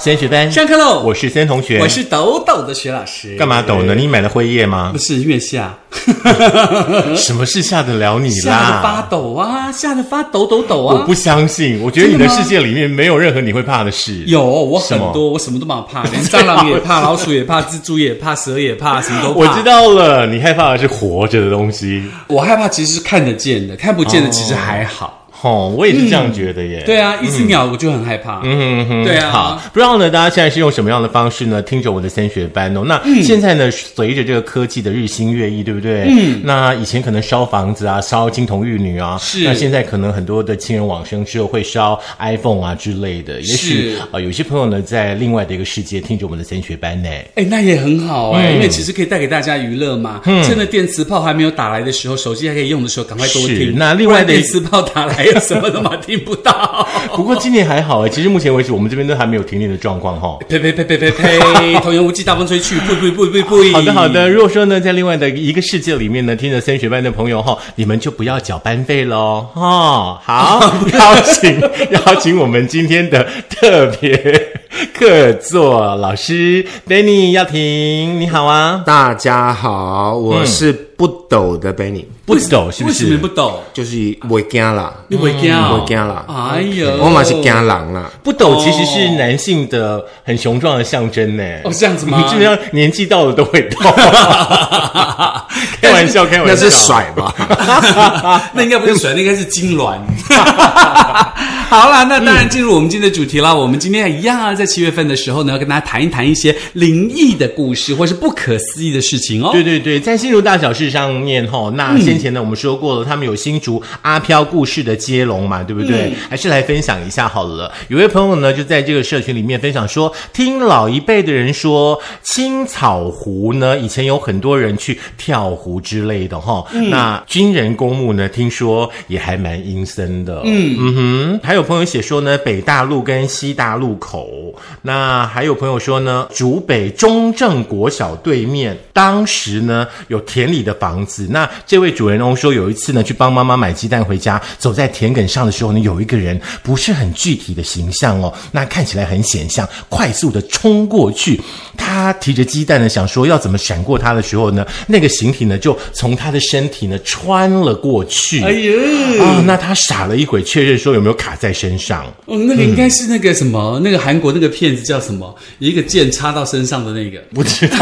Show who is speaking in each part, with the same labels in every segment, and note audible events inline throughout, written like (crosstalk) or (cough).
Speaker 1: 先学班
Speaker 2: 上课喽！
Speaker 1: 我是先同学，
Speaker 2: 我是抖抖的徐老师。
Speaker 1: 干嘛抖呢？你买了辉夜吗
Speaker 2: 不？是月下，(laughs)
Speaker 1: 什么事吓得了你啦
Speaker 2: 吓得发？抖啊，吓得发抖抖抖啊！
Speaker 1: 我不相信，我觉得你的世界里面没有任何你会怕的事。
Speaker 2: 有我很多，我什么都蛮怕，连蟑螂也怕，老鼠也怕，蜘蛛也怕，蛇也怕，什么都怕。
Speaker 1: 我知，道了，你害怕的是活着的东西。
Speaker 2: 我害怕其实是看得见的，看不见的其实还好。
Speaker 1: 吼，我也是这样觉得耶。
Speaker 2: 对啊，一只鸟我就很害怕。
Speaker 1: 嗯哼，
Speaker 2: 对啊
Speaker 1: 好，不知道呢，大家现在是用什么样的方式呢？听着我的三学班哦。那
Speaker 2: 嗯
Speaker 1: 现在呢，随着这个科技的日新月异，对不对？嗯。那以前可能烧房子啊，烧金童玉女啊，
Speaker 2: 是
Speaker 1: 那现在可能很多的亲人往生之后会烧 iPhone 啊之类的。也许
Speaker 2: 是
Speaker 1: 呃、有些朋友呢，在另外的一个世界听着我们的三学班呢。
Speaker 2: 哎，那也很好哎、
Speaker 1: 嗯
Speaker 2: 因为其实可以带给大家娱乐嘛。嗯趁着电磁炮还没有打来的时候，手机还可以用的时候，赶快多
Speaker 1: 是
Speaker 2: 听。
Speaker 1: 那另外的
Speaker 2: 电磁炮打来，什么都嘛听不到。(laughs)
Speaker 1: 不过今年还好哎，其实目前为止我们这边都还没有停电的状况哈。
Speaker 2: 呸呸呸呸呸呸！(laughs) 童言无忌，大风吹去，呸呸呸呸呸！(laughs)
Speaker 1: 好的，好的。如果说呢，在另外的一个世界里面呢，听着三学班的朋友哈，你们就不要缴班费喽哈。好，邀请邀请我们今天的特别客座老师 Danny 要婷，你好啊，
Speaker 3: 大家好，我是不抖的 Benny，、
Speaker 1: 不抖是不
Speaker 2: 为什么
Speaker 1: 是？
Speaker 2: 不抖？
Speaker 3: 就是我惊啦，
Speaker 2: 你会惊哦？
Speaker 3: 我惊啦，
Speaker 2: 哎呦，
Speaker 3: 我嘛是惊狼啦。
Speaker 1: 不抖其实是男性的很雄壮的象征呢。
Speaker 2: 哦，这样子
Speaker 1: 你
Speaker 2: 吗？
Speaker 1: 基本上年纪到了都会抖，(laughs) 开玩笑，开玩笑，
Speaker 3: 那是甩吧？(laughs)
Speaker 2: 那应该不是甩，那应该是痉挛。(laughs) 好啦，那当然进入我们今天的主题啦。我们今天一样啊，在七月份的时候呢，要跟大家谈一谈一些灵异的故事，或是不可思议的事情哦。
Speaker 1: 对对对，在新竹大小事上面哈，那先前呢我们说过了，他们有新竹阿飘故事的接龙嘛，对不对？还是来分享一下好了。有位朋友呢就在这个社群里面分享说，听老一辈的人说，青草湖呢以前有很多人去跳湖之类的哈。那军人公墓呢，听说也还蛮阴森的。嗯嗯哼，还有朋友写说呢，北大路跟西大路口，那还有朋友说呢，竹北中正国小对面，当时呢有田里的房子。那这位主人翁说，有一次呢去帮妈妈买鸡蛋回家，走在田埂上的时候呢，有一个人不是很具体的形象哦，那看起来很显象，快速的冲过去。他提着鸡蛋呢，想说要怎么闪过他的时候呢，那个形体呢就从他的身体呢穿了过去。
Speaker 2: 哎呦，
Speaker 1: 啊，那他傻了一会，确认说有没有卡在身上。
Speaker 2: 哦，那个应该是那个什么，那个韩国那个骗子叫什么？一个剑插到身上的那个。
Speaker 1: 不知道，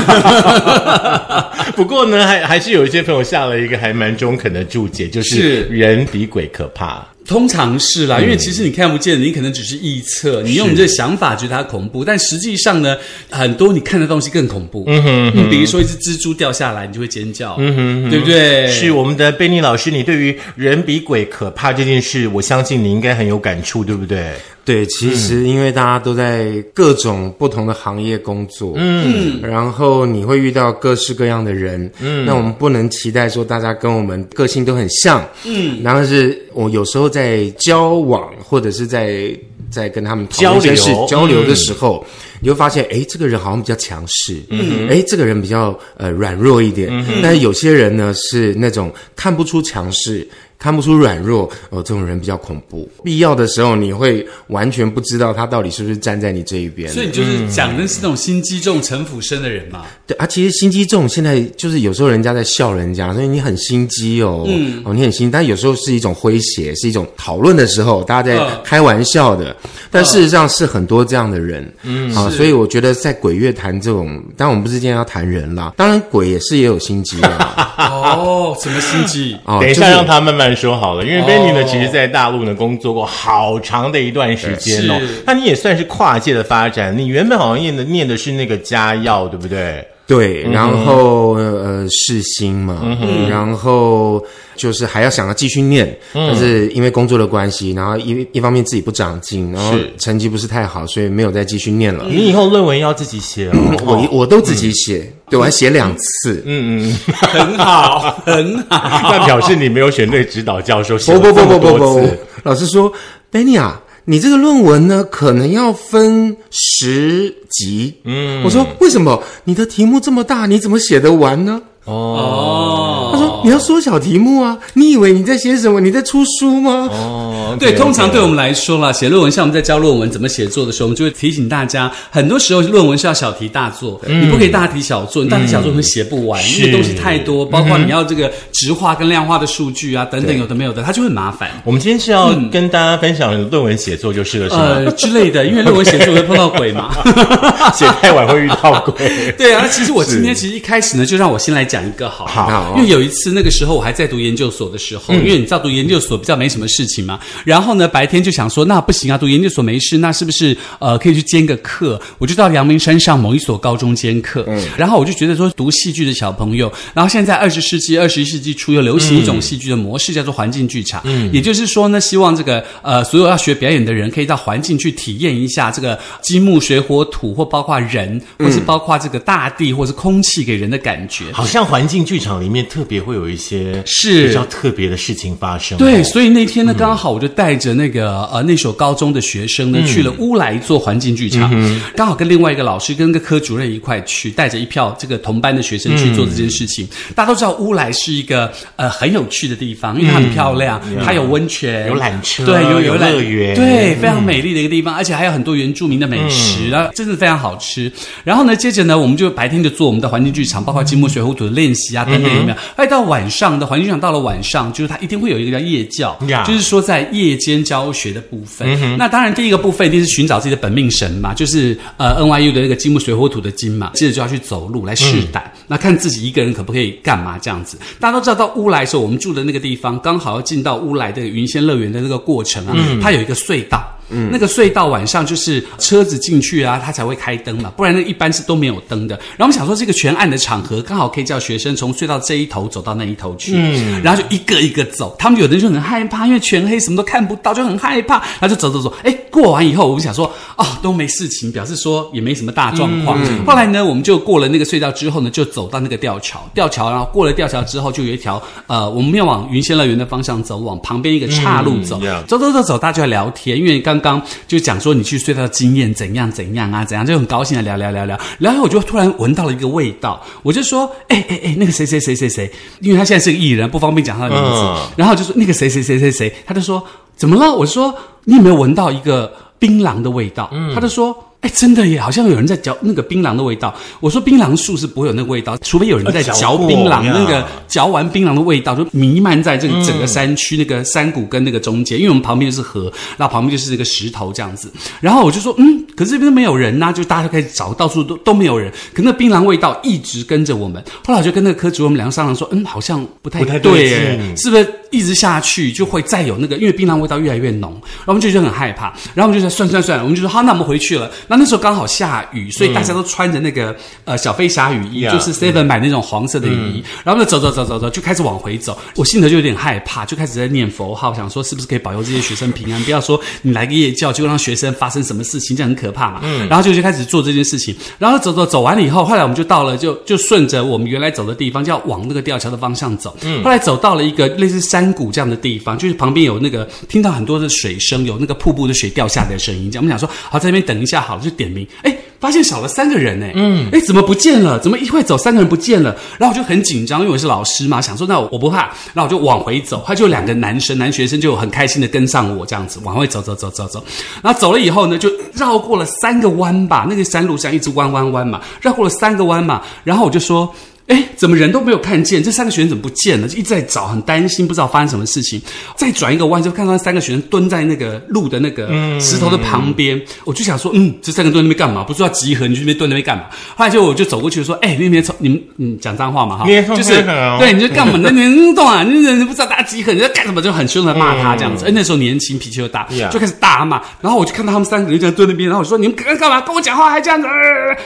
Speaker 1: (laughs) 不过呢，还还是有一些朋友下了一个还蛮中肯的注解，就是
Speaker 2: 是
Speaker 1: 人比鬼可怕。
Speaker 2: 通常是啦，因为其实你看不见，你可能只是臆测，你用你这想法觉得它恐怖，但实际上呢，很多你看的东西更恐怖。嗯哼嗯，比如说一只蜘蛛掉下来，你就会尖叫，嗯哼，对不对？
Speaker 1: 是我们的贝尼老师，你对于人比鬼可怕这件事，我相信你应该很有感触，对不对？
Speaker 3: 对，其实因为大家都在各种不同的行业工作，嗯，然后你会遇到各式各样的人，嗯，那我们不能期待说大家跟我们个性都很像，嗯，然后是我有时候在交往或者是在在跟他们
Speaker 1: 交流
Speaker 3: 交流的时候，你会发现，哎，这个人好像比较强势，嗯，哎，这个人比较呃软弱一点，但是有些人呢是那种看不出强势。看不出软弱哦，这种人比较恐怖。必要的时候，你会完全不知道他到底是不是站在你这一边。
Speaker 2: 所以你就是讲的是那种心机重、城府深的人嘛。
Speaker 3: 对啊，其实心机重，现在就是有时候人家在笑人家，所以你很心机哦，嗯，哦，你很心，但有时候是一种诙谐，是一种讨论的时候，大家在
Speaker 2: 嗯
Speaker 3: 开玩笑的，但事实上是很多这样的人，嗯，啊，所以我觉得在鬼月谈这种，当然我们不是今天要谈人啦，当然鬼也是也有心机的，(laughs)
Speaker 2: 哦，什么心机？
Speaker 3: 哦，
Speaker 1: 等一下
Speaker 3: 就
Speaker 1: 让他慢慢说好了，因为 Benny 呢，其实在大陆呢工作过好长的一段时间哦。那你也算是跨界的发展，你原本好像念的念的是那个家药，对不对？
Speaker 3: 对，然后呃世新嘛，然后就是还要想要继续念，但是因为工作的关系，然后一一方面自己不长进，然后成绩不是太好，所以没有再继续念了。
Speaker 1: 你以后论文要自己写哦。
Speaker 3: 我我都自己写，对我还写两次。
Speaker 1: 嗯嗯，
Speaker 2: 很好，很好。(laughs)
Speaker 1: 那表示你没有选对指导教授，写
Speaker 3: 不不不不不不。，老师说，Benny 啊，你这个论文呢，可能要分十集。嗯，我说为什么？你的题目这么大，你怎么写得完呢？
Speaker 2: 哦，
Speaker 3: 他说：“你要缩小题目啊！你以为你在写什么？你在出书吗？
Speaker 1: 哦，(laughs)
Speaker 2: 对，通常对我们来说啦，写论文像我们在教论文怎么写作的时候，我们就会提醒大家，很多时候论文是要小题大做，你不可以大题小做，你大题小做会写不完，因为东西太多，包括你要这个直化跟量化的数据啊等等，有的没有的，它就会麻烦。
Speaker 1: 我们今天是要跟大家分享论文写作就是了，是吗？
Speaker 2: 呃之类的，因为论文写作会碰到鬼嘛。(laughs)
Speaker 1: 写太晚会遇到鬼。(laughs)
Speaker 2: 对啊，那其实我今天其实一开始呢，就让我先来讲一个好因为有一次那个时候我还在读研究所的时候，因为你知道读研究所比较没什么事情嘛，然后呢白天就想说那不行啊，读研究所没事，那是不是呃可以去兼个课？我就到阳明山上某一所高中兼课，然后我就觉得说读戏剧的小朋友，然后现在二十世纪、二十一世纪初又流行一种戏剧的模式，叫做环境剧场，嗯，也就是说呢，希望这个呃所有要学表演的人可以到环境去体验一下这个金木水火土，或包括人，或是包括这个大地，或是空气给人的感觉。
Speaker 1: 好像环境剧场里面特别会有一些
Speaker 2: 是。
Speaker 1: 比较特别的事情发生。哦。
Speaker 2: 对，所以那天呢，刚好我就带着那个呃那所高中的学生呢，去了乌来做环境剧场，嗯刚好跟另外一个老师跟个科主任一块去，带着一票这个同班的学生去做这件事情。大家都知道乌来是一个呃很有趣的地方，因为它很漂亮，它有温泉，
Speaker 1: 有缆车
Speaker 2: 对，有
Speaker 1: 有
Speaker 2: 缆
Speaker 1: 乐园。
Speaker 2: 对，非常美丽的一个地方，而且还有很多原住民的美食，然后真的非常好吃。然后呢，接着呢，我们就白天就做我们的环境剧场，包括金木水火土的练习啊等等有没有？哎，到晚上的环境剧场到了晚上，就是它一定会有一个叫夜教
Speaker 1: 呀，
Speaker 2: 就是说在夜间教学的部分。那当然，第一个部分一定是寻找自己的本命神嘛，就是呃 NYU 的那个金木水火土的金嘛，接着就要去走路来试胆，那看自己一个人可不可以干嘛这样子。大家都知道，到乌来的时候，我们住的那个地方刚好要进到乌来的云仙乐园的那个过程啊，它有一个隧道。嗯，那个隧道晚上就是车子进去啊，它才会开灯嘛，不然呢一般是都没有灯的。然后我们想说，这个全暗的场合，刚好可以叫学生从隧道这一头走到那一头去，嗯，然后就一个一个走。他们有的人就很害怕，因为全黑，什么都看不到，就很害怕，然后就走走走。哎，过完以后，我们想说，哦，都没事情，表示说也没什么大状况。后来呢，我们就过了那个隧道之后呢，就走到那个吊桥，吊桥，然后过了吊桥之后，就有一条呃，我们要往云仙乐园的方向走，往旁边一个岔路走，走走走走，大家就在聊天，因为刚刚就讲说你去隧道的经验怎样怎样啊，怎样就很高兴的聊聊聊聊，然后我就突然闻到了一个味道，我就说，哎哎哎，那个谁谁谁谁谁，因为他现在是个艺人，不方便讲他的名字，
Speaker 1: 嗯
Speaker 2: 然后就说那个谁谁谁谁谁，他就说怎么了？我说你有没有闻到一个槟榔的味道？他就说。哎，真的耶，好像有人在嚼那个槟榔的味道。我说槟榔树是不会有那个味道，除非有人在
Speaker 1: 呃嚼
Speaker 2: 槟榔，那个嚼完槟榔的味道就弥漫在这个整个山区、那个山谷跟那个中间，因为我们旁边就是河，然后旁边就是那个石头这样子。然后我就说，嗯，可是这边都没有人呐、就大家就开始找，到处都都没有人，可那槟榔味道一直跟着我们。后来我就跟那个科主任我们两个商量说，嗯，好像不太
Speaker 1: 不太对
Speaker 2: 对是不是一直下去就会再有那个，因为槟榔味道越来越浓，然后我们就觉得很害怕，然后我们就说算算算，我们就说好，那我们回去了。那那时候刚好下雨，所以大家都穿着那个、呃小飞侠雨衣就是 Seven 买那种黄色的雨衣，然后呢走走走走走，就开始往回走。我心头就有点害怕，就开始在念佛号，想说是不是可以保佑这些学生平安，不要说你来个夜教就让学生发生什么事情，这样很可怕嘛。然后就就开始做这件事情，然后走走走完了以后，后来我们就到了，就就顺着我们原来走的地方，就要往那个吊桥的方向走。后来走到了一个类似山山谷这样的地方，就是旁边有那个听到很多的水声，有那个瀑布的水掉下的声音。这样我们想说，好在那边等一下好了，就点名。哎，发现少了三个人呢，嗯，哎，怎么不见了？怎么一会走三个人不见了？然后我就很紧张，因为我是老师嘛，想说那我我不怕，然后我就往回走，他就两个男生男学生就很开心的跟上我这样子往回走走走走走，然后走了以后呢，就绕过了三个弯吧，那个山路上一直弯弯弯嘛，绕过了三个弯嘛，然后我就说。哎，怎么人都没有看见？这三个学生怎么不见了？就一直在找，很担心，不知道发生什么事情。再转一个弯，就看到三个学生蹲在那个路的那个石头的旁边。我就想说，嗯，这三个蹲那边干嘛？不是要集合，你去那边蹲那边干嘛？后来就我就走过去说，哎，那边从你们嗯讲脏话嘛哈，就是对，你就干嘛？(laughs) 那你动啊？你你不知道大家集合，你在干什么？就很凶的骂他这样子。哎，那时候年轻，脾气又大就开始大骂。然后我就看到他们三个人就这样蹲那边，然后我就说你们干干嘛？跟我讲话还这样子？呃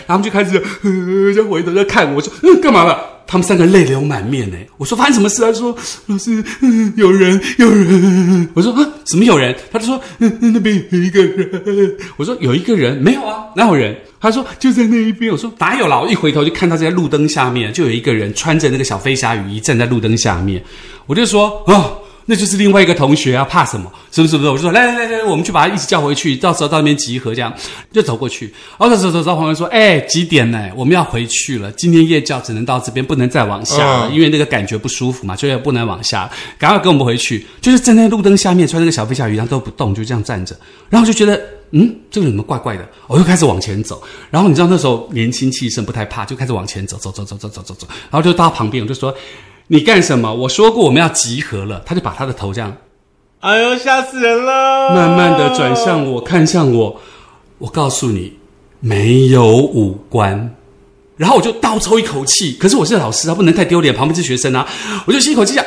Speaker 2: 然后他们就开始呃，就回头在看我，我说嗯，干嘛了？(laughs) 他们三个泪流满面呢。我说发生什么事？他说老师，嗯，有人，有人。我说啊，什么有人？他就说嗯，那边有一个人。我说有一个人没有啊，哪有人？他说就在那一边。我说哪有啦？我一回头就看到在路灯下面就有一个人穿着那个小飞侠雨衣站在路灯下面。我就说啊。那就是另外一个同学啊，怕什么？是不是？不是？我就说来来来来，我们去把他一起叫回去，到时候到那边集合，这样就走过去。然后走走走走，旁边说：“哎，几点呢？我们要回去了。今天夜教只能到这边，不能再往下了，因为那个感觉不舒服嘛，就要不能往下。赶快跟我们回去。就是站在路灯下面，穿那个小飞侠鱼样都不动，就这样站着。然后就觉得，嗯，这个人怎么怪怪的？我又开始往前走。然后你知道那时候年轻气盛，不太怕，就开始往前走，走走走走走走走。然后就到旁边，我就说。”你干什么？我说过我们要集合了，他就把他的头这样，
Speaker 1: 哎呦，吓死人了！
Speaker 2: 慢慢的转向我，看向我，我告诉你，没有五官。然后我就倒抽一口气，可是我是老师啊，不能太丢脸，旁边是学生啊，我就吸一口气讲，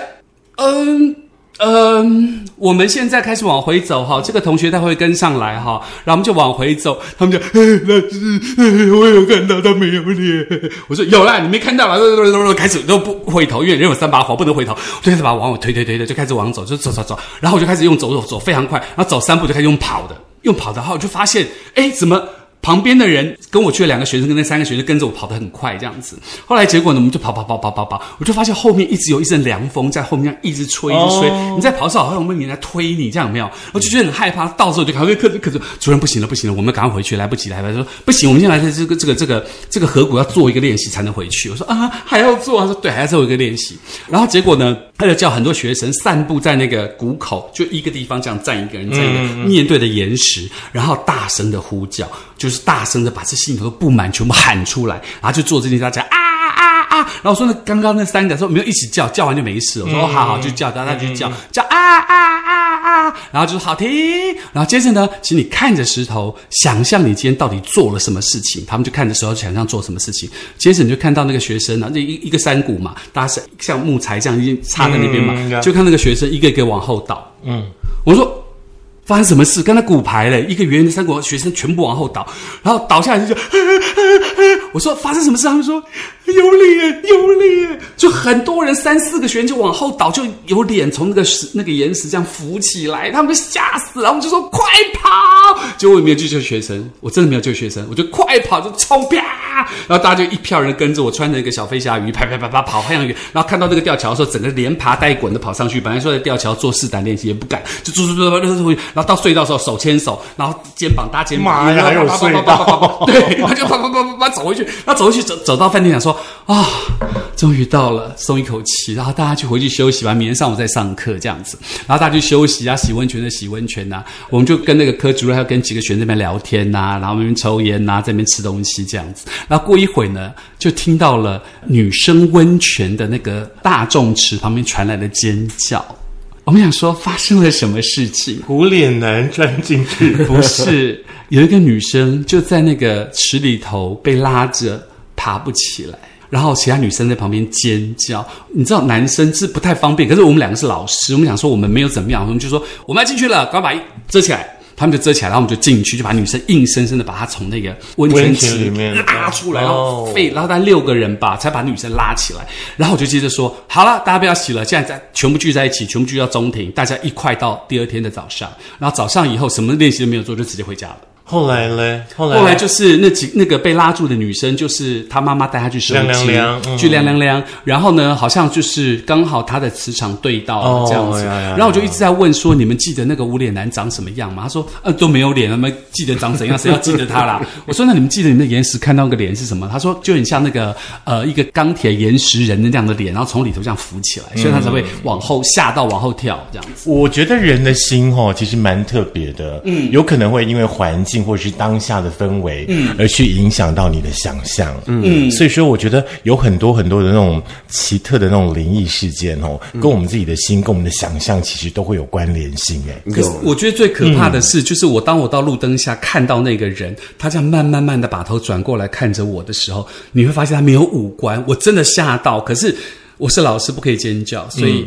Speaker 2: 嗯。嗯，我们现在开始往回走哈，这个同学他会跟上来哈，然后我们就往回走。他们就，老师，我有看到他没有脸。我说有啦，你没看到了，开始都不回头，因为人有三把火，不能回头。就开始把往我推推推的，就开始往走，就走走走。然后我就开始用走走走，非常快，然后走三步就开始用跑的，用跑的，哈我就发现，哎，怎么？旁边的人跟我去的两个学生，跟那三个学生跟着我跑得很快，这样子。后来结果呢，我们就跑跑跑跑跑跑，我就发现后面一直有一阵凉风在后面一直吹，一直吹。你在跑的时候，好像有人在推你，这样没有？我就觉得很害怕。到时候就赶快可可主任不行了，不行了，我们赶快回去，来不及了。他说不行，我们现在这个这个这个这个河谷要做一个练习才能回去。我说啊，还要做？他说对，还要做一个练习。然后结果呢，他就叫很多学生散步在那个谷口，就一个地方这样站一个人，在一个面对的岩石，然后大声的呼叫。就是大声的把这心里头的不满全部喊出来，然后就做这件事，讲啊啊啊！然后说那刚刚那三个说没有一起叫，叫完就没事。我说好好就叫，大家就叫叫啊啊啊啊！然后就是好听。然后接着呢，请你看着石头，想象你今天到底做了什么事情。他们就看着石头，想象做什么事情。接着你就看到那个学生呢，那一一个山谷嘛，大家是像木材这样已经插在那边嘛，就看那个学生一个一个往后倒。嗯，我说。发生什么事？刚才骨牌嘞，一个圆圆的三国学生全部往后倒，然后倒下来就，(laughs) 我说发生什么事？他们说有脸有脸，就很多人三四个学员就往后倒，就有脸从那个石那个岩石这样浮起来，他们就吓死了。我们就说快跑！结果我没有救救学生，我真的没有救学生，我就快跑就冲啪，然后大家就一票人跟着我，穿着一个小飞侠鱼，啪啪啪啪跑很远，然后看到那个吊桥的时候，整个连爬带滚的跑上去。本来说在吊桥做试胆练习也不敢，就走走走走走。然后到隧道的时候，手牵手，然后肩膀搭肩膀，妈呀
Speaker 1: 还有隧道，
Speaker 2: 对，然后就啪啪啪啪啪走回去。然后走回去，走走到饭店，想说啊，终于到了，松一口气。然后大家去回去休息吧，明天上午再上课这样子。然后大家去休息啊，洗温泉的洗温泉呐。我们就跟那个科主任，还有跟几个学生那边聊天呐，然后那边抽烟呐，在那边吃东西这样子。然后过一会呢，就听到了女生温泉的那个大众池旁边传来的尖叫。我们想说发生了什么事情？
Speaker 1: 无脸男钻进去，
Speaker 2: 不是有一个女生就在那个池里头被拉着爬不起来，然后其他女生在旁边尖叫。你知道男生是不太方便，可是我们两个是老师，我们想说我们没有怎么样，我们就说我们要进去了，赶快把遮起来。他们就遮起来，然后我们就进去，就把女生硬生生的把她从那个温泉池
Speaker 1: 里面
Speaker 2: 拉出来，然后费然后大概六个人吧，才把女生拉起来。然后我就接着说：“好了，大家不要洗了，现在在全部聚在一起，全部聚到中庭，大家一块到第二天的早上。然后早上以后什么练习都没有做，就直接回家了。”
Speaker 1: 后来嘞？后
Speaker 2: 来就是那几那个被拉住的女生，就是她妈妈带她去收
Speaker 1: 金，
Speaker 2: 去凉凉凉。然后呢，好像就是刚好她的磁场对到这样子。然后我就一直在问说：“你们记得那个无脸男长什么样吗？”他说：“呃，都没有脸，他们记得长怎样？谁要记得他啦？” (laughs) 我说：“那你们记得你们的岩石看到个脸是什么？”他说：“就很像那个呃一个钢铁岩石人的那样的脸，然后从里头这样浮起来，所以他才会往后吓到往后跳这样子。”
Speaker 1: 我觉得人的心哦，其实蛮特别的，嗯，有可能会因为环境。或者是当下的氛围，嗯，而去影响到你的想象，嗯，所以说我觉得有很多很多的那种奇特的那种灵异事件哦，跟我们自己的心，跟我们的想象，其实都会有关联性哎。
Speaker 2: 可是我觉得最可怕的是，就是我当我到路灯下看到那个人，他这样慢慢慢的把头转过来看着我的时候，你会发现他没有五官，我真的吓到。可是我是老师，不可以尖叫，所以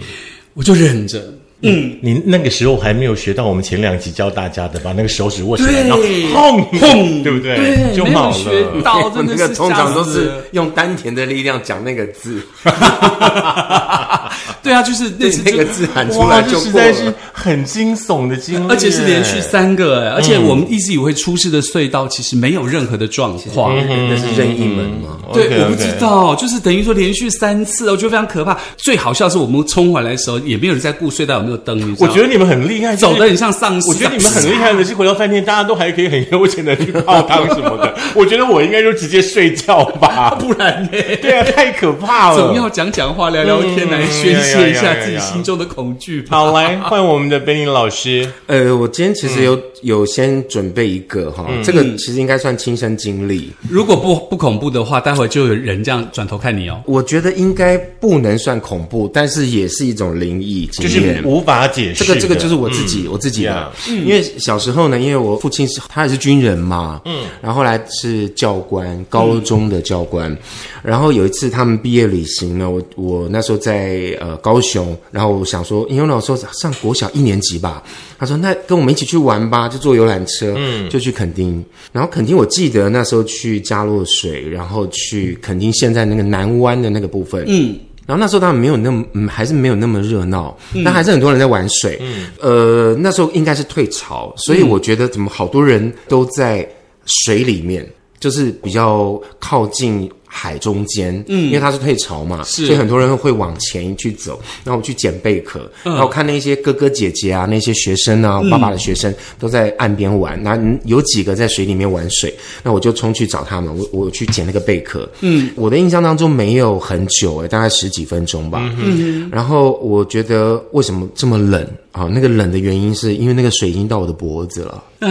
Speaker 2: 我就忍着。
Speaker 1: 嗯，你那个时候还没有学到我们前两集教大家的，把那个手指握起来，然后轰轰，对不对？
Speaker 2: 对，
Speaker 1: 就冒了。
Speaker 2: 到 (laughs) 那
Speaker 3: 个通常都是用丹田的力量讲那个字。(laughs) (laughs)
Speaker 2: 对啊，就是那次
Speaker 3: 那个字喊出，来就
Speaker 1: 实在是
Speaker 3: 了。
Speaker 1: 很惊悚的经历，
Speaker 2: 而且是连续。三个哎，而
Speaker 3: 嗯
Speaker 2: 且我们一直以为出事的隧道其实没有任何的状况。
Speaker 3: 那是任意门吗？
Speaker 2: 对我不知道，就是等于说连续三次，我觉得非常可怕。最好笑是我们冲回来的时候，也没有人在顾隧道有没有灯，
Speaker 1: 我觉得你们很厉害，
Speaker 2: 走的很像丧尸。
Speaker 1: 我觉得你们很厉害的是回到饭店，大家都还可以很悠闲的去泡汤什么的。(laughs) 我觉得我应该就直接睡觉吧，(laughs)
Speaker 2: 不然呢？
Speaker 1: 对啊，太可怕了。
Speaker 2: 总要讲讲话、聊聊天来宣泄一下自己心中的恐惧吧。
Speaker 1: 好，来换我们的 Benny 老师。
Speaker 3: 呃，我今天其实有、有先准备一个哈，这个其实应该算亲身经历。
Speaker 2: 如果不不恐怖的话，待会就有人这样转头看你哦。
Speaker 3: 我觉得应该不能算恐怖，但是也是一种灵异经
Speaker 1: 就是
Speaker 3: 验。
Speaker 1: 无法解释。
Speaker 3: 这个这个就是我自己、我自己的因为小时候呢，因为我父亲是他也是军人嘛，嗯，然后后来是教官，高中的教官，然后有一次他们毕业旅行呢，我我那时候在呃高雄，然后我想说，因为那时候上国小一年级吧，他说那跟我们一起去玩吧，就坐游览车，嗯，就去垦丁，然后垦丁我记得那时候去加洛水，然后去垦丁现在那个南湾的那个部分，嗯。然后那时候当然没有那么，嗯，还是没有那么热闹，但还是很多人在玩水。嗯。呃，那时候应该是退潮，所以我觉得怎么好多人都在水里面，就是比较靠近海中间，嗯，因为它是退潮嘛，
Speaker 2: 是。
Speaker 3: 所以很多人会往前去走。然后我去捡贝壳，然后看那些哥哥姐姐啊，那些学生啊，我爸爸的学生都在岸边玩，那有几个在水里面玩水，那我就冲去找他们，我我去捡那个贝壳，嗯，我的印象当中没有很久诶，大概十几分钟吧，嗯，然后我觉得为什么这么冷？啊？那个冷的原因是因为那个水已经到我的脖子了。
Speaker 2: 啊，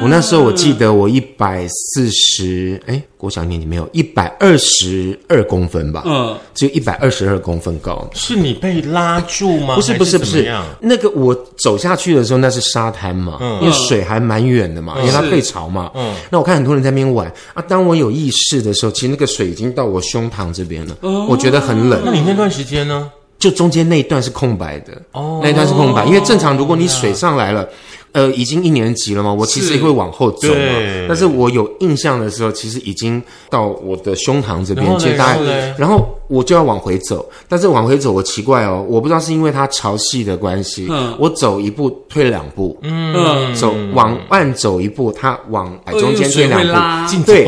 Speaker 3: 我那时候我记得我一百四十，哎，国小年纪没有一百二十二公分吧？
Speaker 2: 嗯，
Speaker 3: 只有一百二十二公分高。
Speaker 1: 是你被拉住吗？
Speaker 3: 不是不是不是那个我走下去的时候那是沙滩嘛，因为水还蛮远的嘛，因为它
Speaker 2: 是
Speaker 3: 退潮嘛。嗯，那我看很多人在那边玩啊，当我有意识的时候，其实那个水已经到我胸膛这边了，我觉得很冷。
Speaker 1: 那你那段时间呢？
Speaker 3: 就中间那一段是空白的，
Speaker 1: 哦
Speaker 3: 那一段是空白，因为正常如果你水上来了。呃，已经一年级了嘛，我其实
Speaker 2: 是。
Speaker 3: 会往后走嘛，但是我有印象的时候，其实已经到我的胸膛这边
Speaker 1: 然后，呢然后呢？
Speaker 3: 概，然后我就要往回走，但是往回走，我奇怪哦，我不知道是因为它潮汐的关系，
Speaker 2: 嗯。
Speaker 3: 我走一步退两步，
Speaker 2: 嗯，
Speaker 3: 走往岸走一步，它往海中间退两步，对。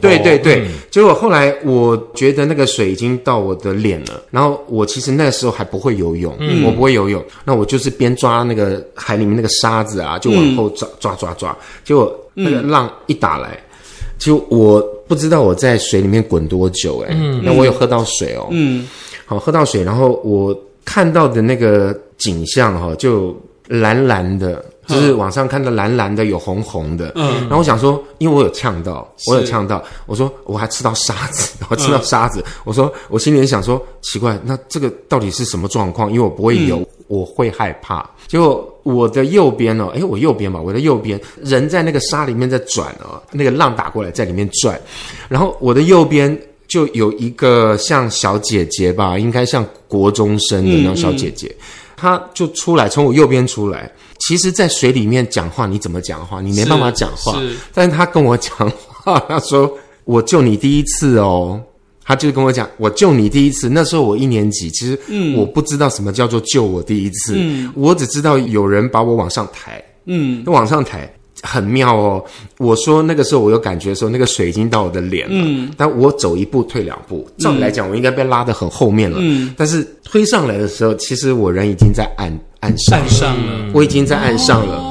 Speaker 3: 对对对，结果后来我觉得那个水已经到我的脸了，然后我其实那时候还不会游泳，我不会游泳，那我就是边抓那个海里面那个沙子啊，就往后抓、抓抓抓，结果那个浪一打来，就我不知道我在水里面滚多久哎、那我有喝到水哦，
Speaker 2: 嗯，
Speaker 3: 好喝到水，然后我看到的那个景象哈、就蓝蓝的，就是网上看到蓝蓝的有红红的，嗯，然后我想说，因为我有呛到，我有呛到，我说我还吃到沙子，我吃到沙子，我说我心里想说奇怪，那这个到底是什么状况？因为我不会游，我会害怕。结果我的右边哦，诶，我右边吧，我的右边人在那个沙里面在转哦，那个浪打过来在里面转，然后我的右边。就有一个像小姐姐吧，应该像国中生的那种小姐姐，她就出来，从我右边出来。其实，在水里面讲话，你怎么讲话？你没办法讲话。但是她跟我讲话，她说：“我救你第一次哦。”她就跟我讲：“我救你第一次。”那时候我一年级，其实我不知道什么叫做救我第一次，我只知道有人把我往上抬，
Speaker 2: 嗯，
Speaker 3: 往上抬。很妙哦！我说那个时候我有感觉的时候，那个水已经到我的脸了，嗯，但我走一步退两步，照理来讲我应该被拉得很后面了，嗯，但是推上来的时候，其实我人已经在岸岸上了，
Speaker 2: 岸上了，
Speaker 3: 我已经在岸上了。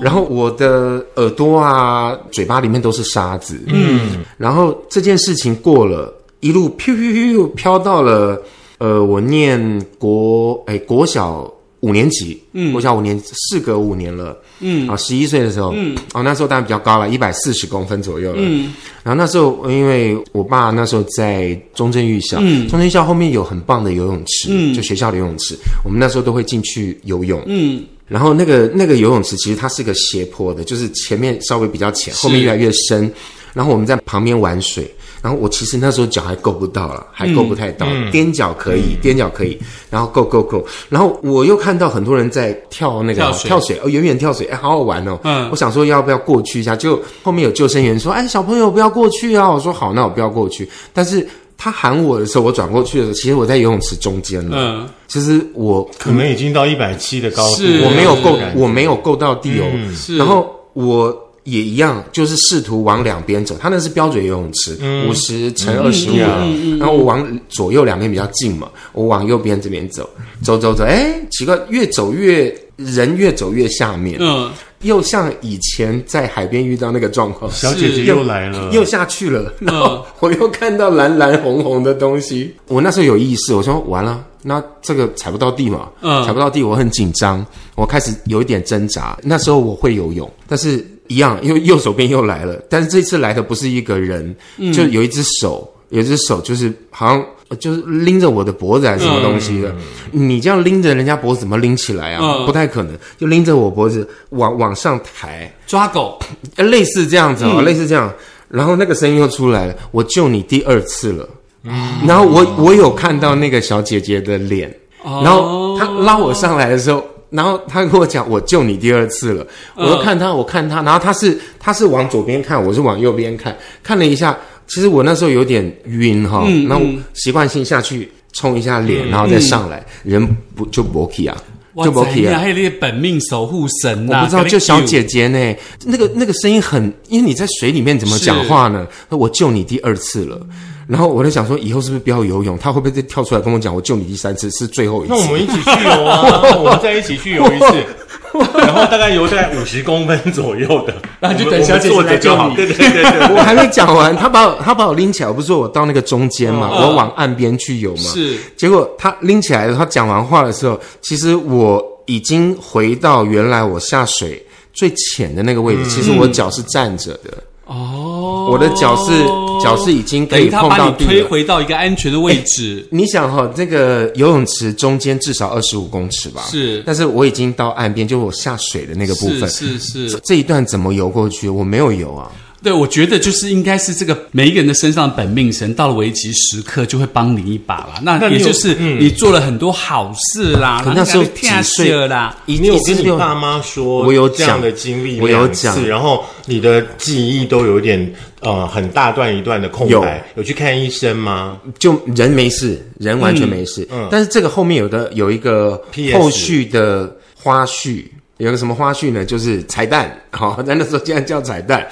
Speaker 3: 然后我的耳朵啊、嘴巴里面都是沙子，嗯。然后这件事情过了，一路飘飘飘飘到了呃，我念国哎国小五年级，嗯，国小五年事隔五年了，嗯。啊，十一岁的时候，嗯，哦那时候当然比较高了，一百四十公分左右了，嗯。然后那时候因为我爸那时候在中正预校，嗯，中正预校后面有很棒的游泳池，嗯，就学校的游泳池，我们那时候都会进去游泳，嗯。然后那个那个游泳池其实它是个斜坡的，就是前面稍微比较浅，后面越来越深。然后我们在旁边玩水，然后我其实那时候脚还够不到了，还够不太到，踮脚可以，踮脚可以，然后够够够。然后我又看到很多人在跳那个
Speaker 2: 跳水
Speaker 3: 跳水，哦，远远跳水，哎，好好玩哦。
Speaker 2: 嗯
Speaker 3: 我想说要不要过去一下，就后面有救生员说，哎，小朋友不要过去啊。我说好，那我不要过去。但是他喊我的时候，我转过去的时候，其实我在游泳池中间了。
Speaker 2: 嗯，
Speaker 3: 其实我
Speaker 1: 可能已经到一百七的高度，
Speaker 2: 是
Speaker 3: 我没有够我没有够到地哦。
Speaker 2: 是
Speaker 3: 然后我也一样，就是试图往两边走。它那是标准游泳池，五十乘二十五，然后我往左右两边比较近嘛，我往右边这边走，走走走，哎，奇怪，越走越人越走越下面，
Speaker 2: 嗯，
Speaker 3: 又像以前在海边遇到那个状况，
Speaker 1: 小姐姐又来了，
Speaker 3: 又下去了，然后 (laughs) 我又看到蓝蓝红红的东西。我那时候有意识，我说完了，那这个踩不到地嘛，
Speaker 2: 嗯。
Speaker 3: 踩不到地，我很紧张，我开始有一点挣扎。那时候我会游泳，但是一样，因为右手边又来了，但是这次来的不是一个人，就有一只手，有一只手就是好像。就是拎着我的脖子还是什么东西的，你这样拎着人家脖子怎么拎起来啊？
Speaker 2: 嗯。
Speaker 3: 不太可能，就拎着我脖子往往上抬，
Speaker 2: 抓狗，
Speaker 3: 呃 (laughs) 类似这样子
Speaker 2: 嗯。
Speaker 3: 哦，类似这样。然后那个声音又出来了，我救你第二次了。然后我我有看到那个小姐姐的脸，
Speaker 2: 哦。
Speaker 3: 然后她拉我上来的时候，然后他跟我讲我救你第二次了。
Speaker 2: 嗯
Speaker 3: 我就看他，我看他，然后他是他是往左边看，我是往右边看，看了一下。其实我那时候有点晕哈，
Speaker 2: 嗯
Speaker 3: 然后习惯性下去冲一下脸，然后再上来，人不就不 k 啊，就不 k 啊。
Speaker 2: 还有那些本命守护神呐、
Speaker 3: 我不知道，
Speaker 2: 给你
Speaker 3: 就小姐姐呢，那个那个声音很，因为你在水里面怎么讲话呢？我救你第二次了，然后我在想说，以后是不是不要游泳？他会不会再跳出来跟我讲，我救你第三次是最后一次
Speaker 1: 那？我们一起去游啊，(laughs) 我们再一起去游一次，然后大概游大概五十公分左右的，
Speaker 2: 然后就等小姐
Speaker 1: 坐着就好。
Speaker 2: 来救你
Speaker 1: 对对对对，
Speaker 3: 我还没讲完，他把我他把我拎起来，我不是说我到那个中间嘛，
Speaker 2: 嗯
Speaker 3: 我往岸边去游嘛。
Speaker 2: 是
Speaker 3: 结果他拎起来了，他讲完话的时候，其实我已经回到原来我下水最浅的那个位置，其实我脚是站着的。
Speaker 2: 哦，
Speaker 3: 我的脚是脚是已经可以碰到地推。
Speaker 2: 回到一个安全的位置，
Speaker 3: 你想哈、这个游泳池中间至少二十五公尺吧？
Speaker 2: 是
Speaker 3: 但是我已经到岸边，就我下水的那个部分，
Speaker 2: 是是是，
Speaker 3: 这一段怎么游过去？我没有游啊。
Speaker 2: 对，我觉得就是应该是这个每一个人的身上的本命神，到了危急时刻就会帮你一把啦。那也就是你做了很多好事啦，
Speaker 3: 可那时候几岁
Speaker 2: 了啦。
Speaker 3: 一
Speaker 1: 你有跟你爸妈说
Speaker 3: 我有
Speaker 1: 这样的经历
Speaker 3: 我有讲
Speaker 1: 然后你的记忆都有点呃很大段一段的空白，有去看医生吗？
Speaker 3: 就人没事，人完全没事。
Speaker 1: 嗯嗯
Speaker 3: 但是这个后面有的有一个后续的花絮，有个什么花絮呢？就是彩蛋，好、在那时候竟然叫彩蛋。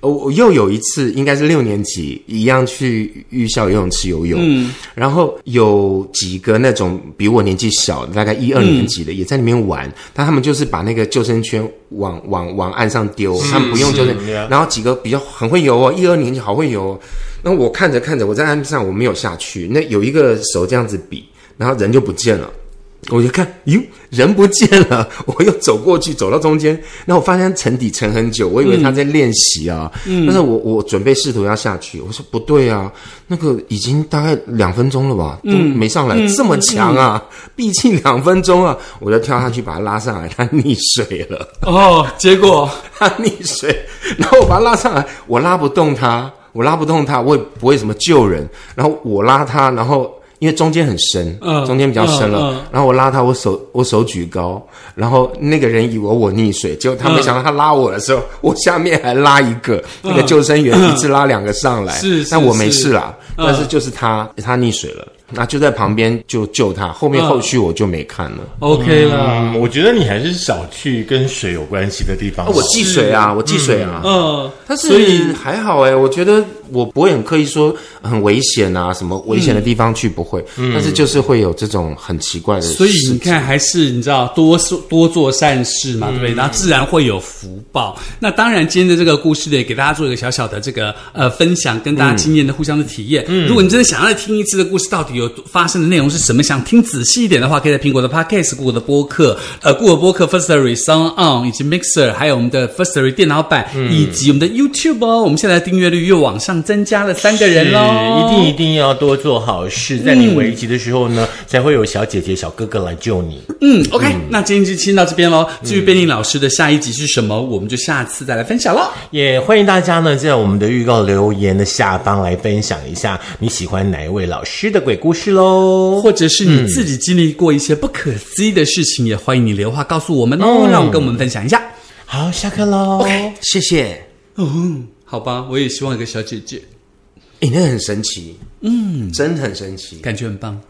Speaker 3: 我我又有一次，应该是六年级，一样去预校游泳池游泳，嗯，然后有几个那种比我年纪小的，大概一二年级的，也在里面玩。但他们就是把那个救生圈往往往岸上丢，他们不用救生
Speaker 1: 是
Speaker 3: 然后几个比较很会游哦，一二年级好会游、哦。那我看着看着，我在岸上我没有下去，那有一个手这样子比，然后人就不见了。我就看，哟，人不见了，我又走过去，走到中间，然后我发现沉底沉很久，我以为他在练习啊，但是我我准备试图要下去，我说不对啊，那个已经大概两分钟了吧，都没上来，这么强啊，毕竟两分钟啊，我就跳下去把他拉上来，他溺水了。
Speaker 2: 哦，结果 (laughs)
Speaker 3: 他溺水，然后我把他拉上来，我拉不动他，我拉不动他，我也不会什么救人，然后我拉他，然后因为中间很深，
Speaker 2: 嗯
Speaker 3: 中间比较深了，
Speaker 2: 嗯嗯
Speaker 3: 然后我拉他，我手我手举高，然后那个人以为我溺水，结果他没想到他拉我的时候，(laughs) 我下面还拉一个，那个救生员一次拉两个上来，
Speaker 2: 是是
Speaker 3: 但我没事啦，
Speaker 2: 嗯
Speaker 3: 但是就是他他溺水了，那就在旁边就救他，后面
Speaker 2: 嗯
Speaker 3: 后续我就没看了。
Speaker 2: OK 了。
Speaker 1: 嗯，我觉得你还是少去跟水有关系的地方。
Speaker 3: 哦我忌水啊，我忌水啊，
Speaker 2: 嗯，
Speaker 3: 但是
Speaker 2: 所以
Speaker 3: 还好哎、我觉得我不会很刻意说很危险啊，什么危险的地方去不会，但是就是会有这种很奇怪的事。
Speaker 2: 所以你看，还是你知道多做多做善事嘛，对不对？然后自然会有福报。那当然，今天的这个故事呢，也给大家做一个小小的这个呃分享，跟大家经验的互相的体验。如果你真的想要再听一次的故事，到底有发生的内容是什么？想听仔细一点的话，可以在苹果的 Podcast、Google 的播客、呃 Google 播客、Firstory、Sound On 以及 Mixer，还有我们的 Firstory 电脑版，以及我们的 YouTube 哦。我们现在的订阅率又往上增加了三个人喽，
Speaker 1: 一定一定要多做好事，在你危急的时候呢，才会有小姐姐、小哥哥来救你。
Speaker 2: 嗯，OK，、那今天就先到这边喽。至于贝宁老师的下一集是什么，我们就下次再来分享喽。
Speaker 1: 也欢迎大家呢，在我们的预告留言的下方来分享一下你喜欢哪一位老师的鬼故事喽。
Speaker 2: 或者是你自己经历过一些不可思议的事情，也欢迎你留话告诉我们哦，让我跟我们分享一下。
Speaker 1: 好，下课喽。
Speaker 3: OK，谢谢。
Speaker 2: 哦，好吧，我也希望有个小姐姐。
Speaker 3: 哎，那很神奇，嗯，真的很神奇。
Speaker 2: 感觉很棒。